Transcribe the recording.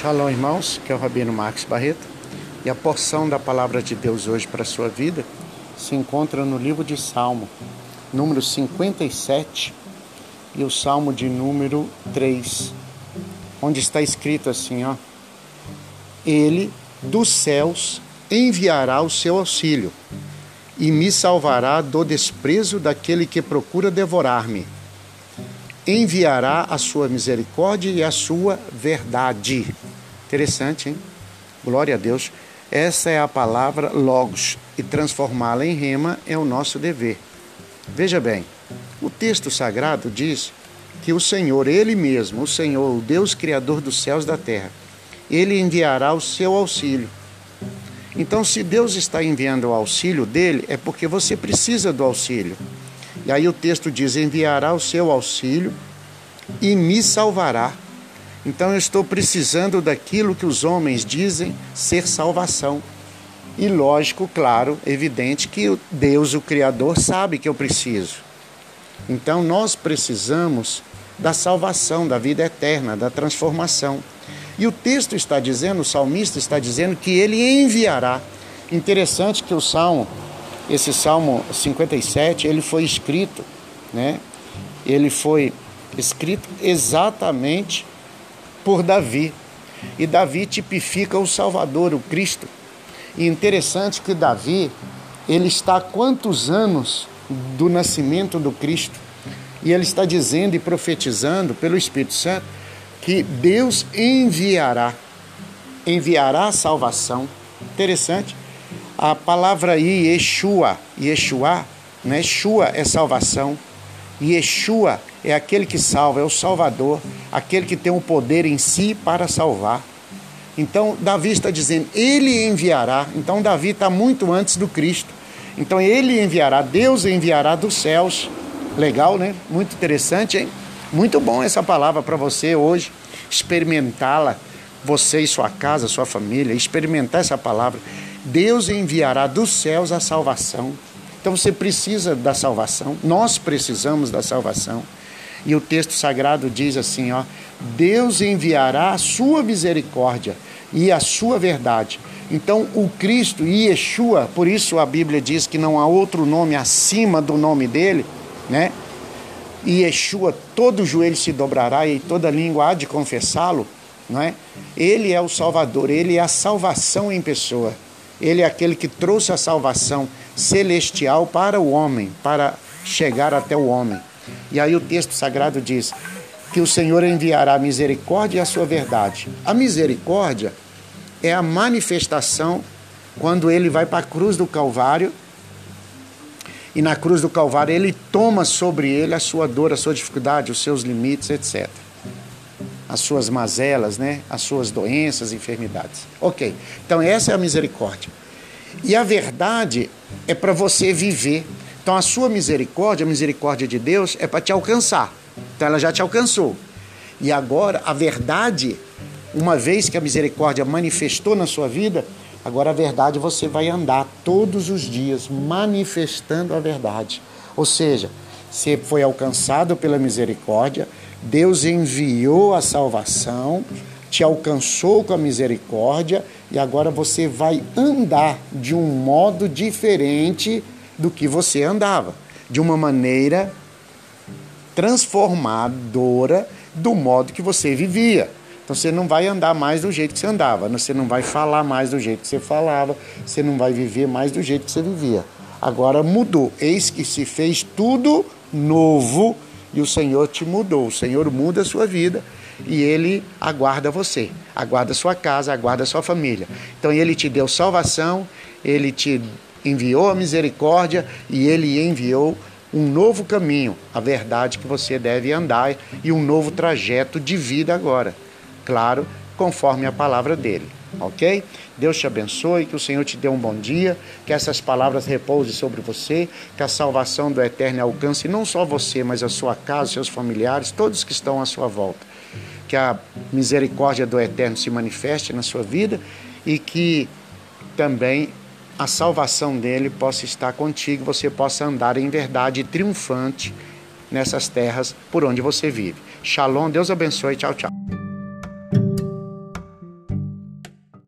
Shalom, irmãos, que é o Rabino Marcos Barreto. E a porção da palavra de Deus hoje para a sua vida se encontra no livro de Salmo, número 57 e o Salmo de número 3, onde está escrito assim, ó: Ele dos céus enviará o seu auxílio e me salvará do desprezo daquele que procura devorar-me enviará a sua misericórdia e a sua verdade. Interessante, hein? Glória a Deus. Essa é a palavra logos e transformá-la em rema é o nosso dever. Veja bem, o texto sagrado diz que o Senhor, Ele mesmo, o Senhor, o Deus Criador dos céus e da terra, Ele enviará o seu auxílio. Então, se Deus está enviando o auxílio dele, é porque você precisa do auxílio. E aí o texto diz: enviará o seu auxílio e me salvará. Então eu estou precisando daquilo que os homens dizem ser salvação. E lógico, claro, evidente que Deus, o Criador, sabe que eu preciso. Então nós precisamos da salvação, da vida eterna, da transformação. E o texto está dizendo, o salmista está dizendo que ele enviará. Interessante que o salmo esse Salmo 57, ele foi escrito, né? Ele foi escrito exatamente por Davi. E Davi tipifica o Salvador, o Cristo. E interessante que Davi, ele está há quantos anos do nascimento do Cristo? E ele está dizendo e profetizando pelo Espírito Santo que Deus enviará, enviará salvação. Interessante. A palavra aí, Yeshua, Yeshua, né? Yeshua é salvação. Yeshua é aquele que salva, é o Salvador, aquele que tem o poder em si para salvar. Então, Davi está dizendo, ele enviará. Então, Davi está muito antes do Cristo. Então, ele enviará, Deus enviará dos céus. Legal, né? Muito interessante, hein? Muito bom essa palavra para você hoje, experimentá-la, você e sua casa, sua família, experimentar essa palavra. Deus enviará dos céus a salvação. Então você precisa da salvação, nós precisamos da salvação. E o texto sagrado diz assim, ó: Deus enviará a sua misericórdia e a sua verdade. Então o Cristo Yeshua, por isso a Bíblia diz que não há outro nome acima do nome dele, né? Yeshua, todo joelho se dobrará e toda língua há de confessá-lo, não é? Ele é o Salvador, ele é a salvação em pessoa. Ele é aquele que trouxe a salvação celestial para o homem, para chegar até o homem. E aí o texto sagrado diz que o Senhor enviará a misericórdia e a sua verdade. A misericórdia é a manifestação quando ele vai para a cruz do Calvário e na cruz do Calvário ele toma sobre ele a sua dor, a sua dificuldade, os seus limites, etc as suas mazelas, né? as suas doenças, enfermidades. Ok, então essa é a misericórdia. E a verdade é para você viver. Então a sua misericórdia, a misericórdia de Deus, é para te alcançar. Então ela já te alcançou. E agora a verdade, uma vez que a misericórdia manifestou na sua vida, agora a verdade você vai andar todos os dias manifestando a verdade. Ou seja, você foi alcançado pela misericórdia, Deus enviou a salvação, te alcançou com a misericórdia e agora você vai andar de um modo diferente do que você andava, de uma maneira transformadora do modo que você vivia. Então você não vai andar mais do jeito que você andava, você não vai falar mais do jeito que você falava, você não vai viver mais do jeito que você vivia. Agora mudou. Eis que se fez tudo novo e o Senhor te mudou. O Senhor muda a sua vida e ele aguarda você, aguarda sua casa, aguarda sua família. Então ele te deu salvação, ele te enviou a misericórdia e ele enviou um novo caminho, a verdade que você deve andar e um novo trajeto de vida agora. Claro, conforme a palavra dele ok? Deus te abençoe, que o Senhor te dê um bom dia, que essas palavras repousem sobre você, que a salvação do Eterno alcance não só você, mas a sua casa, seus familiares, todos que estão à sua volta. Que a misericórdia do Eterno se manifeste na sua vida e que também a salvação dele possa estar contigo, você possa andar em verdade triunfante nessas terras por onde você vive. Shalom, Deus abençoe, tchau, tchau.